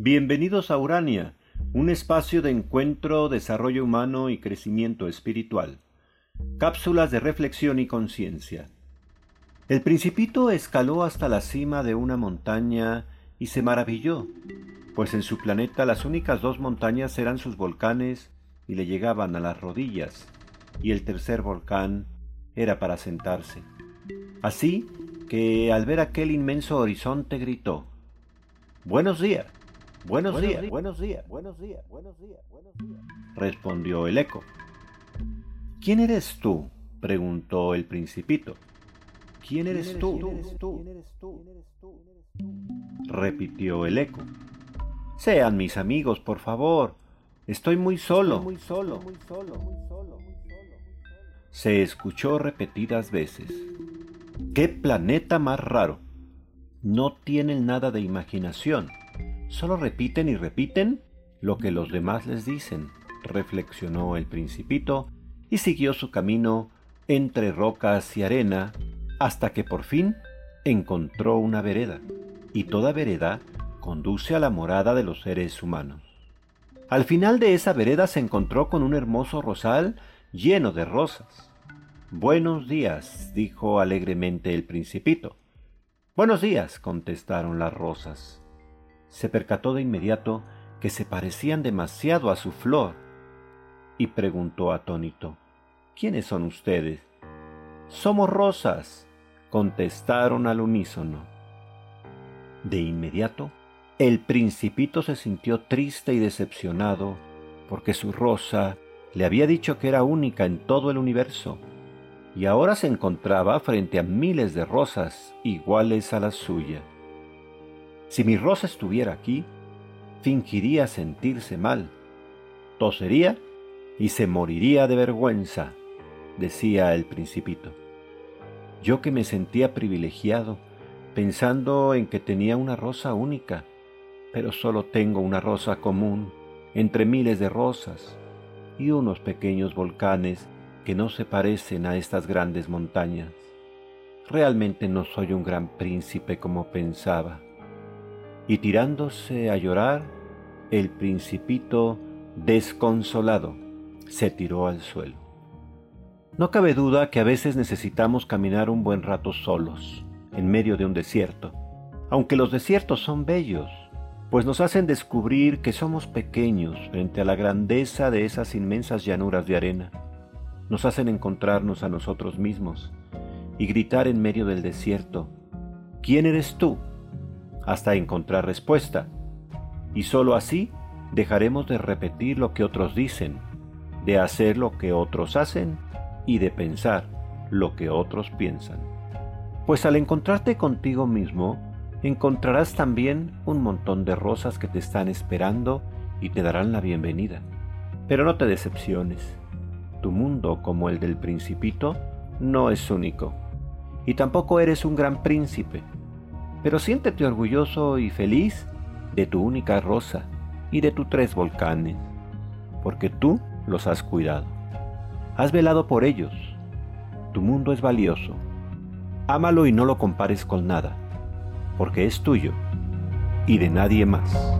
Bienvenidos a Urania, un espacio de encuentro, desarrollo humano y crecimiento espiritual. Cápsulas de reflexión y conciencia. El principito escaló hasta la cima de una montaña y se maravilló, pues en su planeta las únicas dos montañas eran sus volcanes y le llegaban a las rodillas, y el tercer volcán era para sentarse. Así que al ver aquel inmenso horizonte gritó, Buenos días. Buenos, días, buenos días, buenos días, buenos días, buenos días, respondió el eco. ¿Quién eres tú? preguntó el principito. ¿Quién eres tú? repitió el eco. Sean mis amigos, por favor. Estoy muy solo. muy solo. Se escuchó repetidas veces. ¡Qué planeta más raro! No tienen nada de imaginación Solo repiten y repiten lo que los demás les dicen, reflexionó el principito y siguió su camino entre rocas y arena hasta que por fin encontró una vereda, y toda vereda conduce a la morada de los seres humanos. Al final de esa vereda se encontró con un hermoso rosal lleno de rosas. Buenos días, dijo alegremente el principito. Buenos días, contestaron las rosas se percató de inmediato que se parecían demasiado a su flor y preguntó atónito, ¿quiénes son ustedes? Somos rosas, contestaron al unísono. De inmediato, el principito se sintió triste y decepcionado porque su rosa le había dicho que era única en todo el universo y ahora se encontraba frente a miles de rosas iguales a la suya. Si mi rosa estuviera aquí, fingiría sentirse mal, tosería y se moriría de vergüenza, decía el principito. Yo que me sentía privilegiado, pensando en que tenía una rosa única, pero solo tengo una rosa común entre miles de rosas y unos pequeños volcanes que no se parecen a estas grandes montañas. Realmente no soy un gran príncipe como pensaba y tirándose a llorar, el principito, desconsolado, se tiró al suelo. No cabe duda que a veces necesitamos caminar un buen rato solos, en medio de un desierto, aunque los desiertos son bellos, pues nos hacen descubrir que somos pequeños frente a la grandeza de esas inmensas llanuras de arena. Nos hacen encontrarnos a nosotros mismos y gritar en medio del desierto, ¿quién eres tú? Hasta encontrar respuesta. Y sólo así dejaremos de repetir lo que otros dicen, de hacer lo que otros hacen y de pensar lo que otros piensan. Pues al encontrarte contigo mismo, encontrarás también un montón de rosas que te están esperando y te darán la bienvenida. Pero no te decepciones. Tu mundo, como el del principito, no es único. Y tampoco eres un gran príncipe pero siéntete orgulloso y feliz de tu única rosa y de tus tres volcanes, porque tú los has cuidado. Has velado por ellos. Tu mundo es valioso. Ámalo y no lo compares con nada, porque es tuyo y de nadie más.